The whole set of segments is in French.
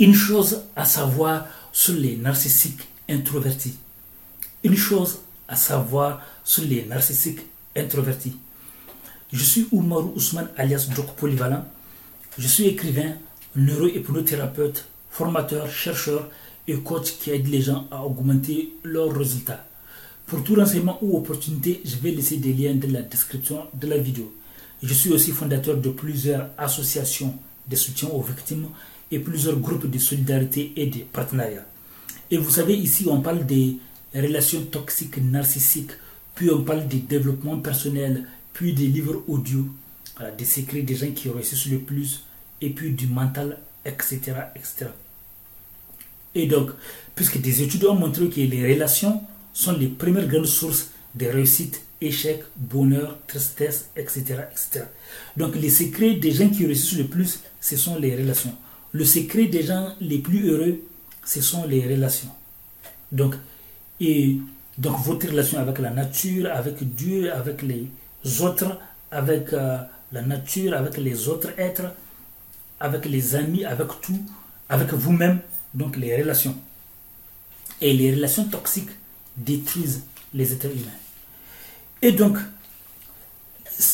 Une chose à savoir sur les narcissiques introvertis. Une chose à savoir sur les narcissiques introvertis. Je suis Oumarou Ousmane alias Djok Polyvalent. Je suis écrivain, neurohypnothérapeute, formateur, chercheur et coach qui aide les gens à augmenter leurs résultats. Pour tout renseignement ou opportunité, je vais laisser des liens dans la description de la vidéo. Je suis aussi fondateur de plusieurs associations de soutien aux victimes plusieurs groupes de solidarité et de partenariat. Et vous savez, ici, on parle des relations toxiques narcissiques, puis on parle du développement personnel, puis des livres audio, des secrets des gens qui réussissent le plus, et puis du mental, etc., etc. Et donc, puisque des études ont montré que les relations sont les premières grandes sources de réussite, échec, bonheur, tristesse, etc., etc. Donc, les secrets des gens qui réussissent le plus, ce sont les relations. Le secret des gens les plus heureux, ce sont les relations. Donc, et donc votre relation avec la nature, avec Dieu, avec les autres, avec euh, la nature, avec les autres êtres, avec les amis, avec tout, avec vous-même, donc les relations. Et les relations toxiques détruisent les êtres humains. Et donc,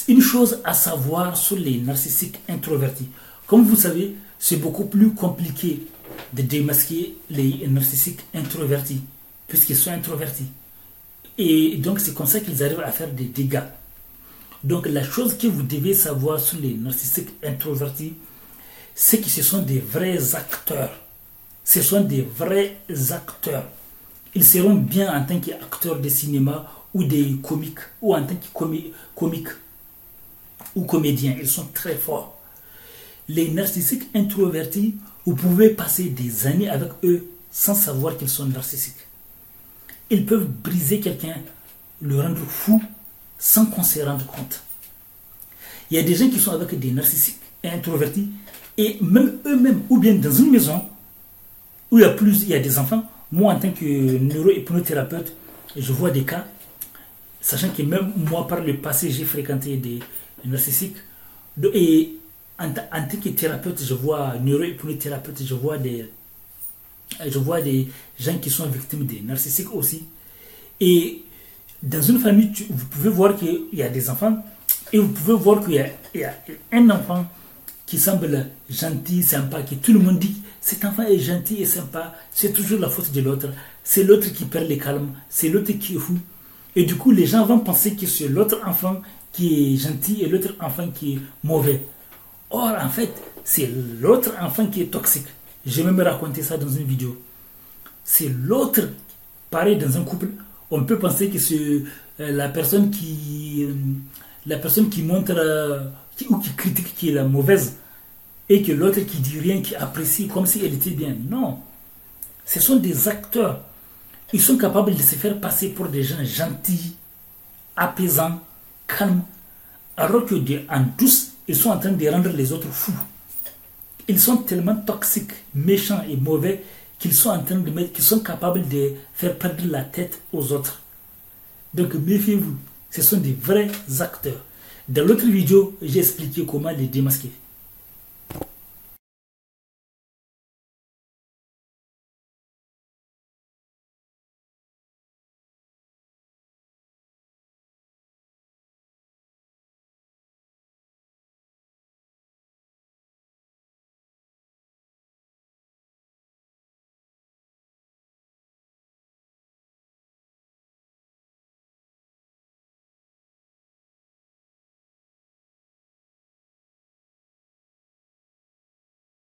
une chose à savoir sur les narcissiques introvertis. Comme vous savez, c'est beaucoup plus compliqué de démasquer les narcissiques introvertis, puisqu'ils sont introvertis. Et donc, c'est comme ça qu'ils arrivent à faire des dégâts. Donc, la chose que vous devez savoir sur les narcissiques introvertis, c'est que ce sont des vrais acteurs. Ce sont des vrais acteurs. Ils seront bien en tant qu'acteurs de cinéma ou des comiques, ou en tant que comiques ou comédiens. Ils sont très forts. Les narcissiques introvertis, vous pouvez passer des années avec eux sans savoir qu'ils sont narcissiques. Ils peuvent briser quelqu'un, le rendre fou, sans qu'on se rende compte. Il y a des gens qui sont avec des narcissiques introvertis, et même eux-mêmes, ou bien dans une maison où il y a plus, il y a des enfants, moi en tant que neurohypnothérapeute, je vois des cas, sachant que même moi par le passé, j'ai fréquenté des narcissiques, et en, tant que thérapeute, je vois neurohypnothérapeute, je vois des je vois des gens qui sont victimes des narcissiques aussi. Et dans une famille, vous pouvez voir qu'il y a des enfants et vous pouvez voir qu'il y, a un enfant qui semble gentil, sympa, que tout le monde dit cet enfant est gentil et sympa, c'est toujours la faute de l'autre. C'est l'autre qui perd les calmes, c'est l'autre qui est fou. Et du coup, les gens vont penser que c'est l'autre enfant qui est gentil et l'autre enfant qui est mauvais. Or, en fait, c'est l'autre enfant qui est toxique. J'ai même raconté ça dans une vidéo. C'est l'autre, pareil dans un couple, on peut penser que c'est euh, la personne qui, euh, la qui montre euh, ou qui critique qui est la mauvaise et que l'autre qui dit rien, qui apprécie comme si elle était bien. Non. Ce sont des acteurs. Ils sont capables de se faire passer pour des gens gentils, apaisants, calmes, alors que en douce, ils sont en train de rendre les autres fous. Ils sont tellement toxiques, méchants et mauvais qu'ils sont en train de mettre, qu'ils sont capables de faire perdre la tête aux autres. Donc méfiez-vous, ce sont des vrais acteurs. Dans l'autre vidéo, j'ai expliqué comment les démasquer.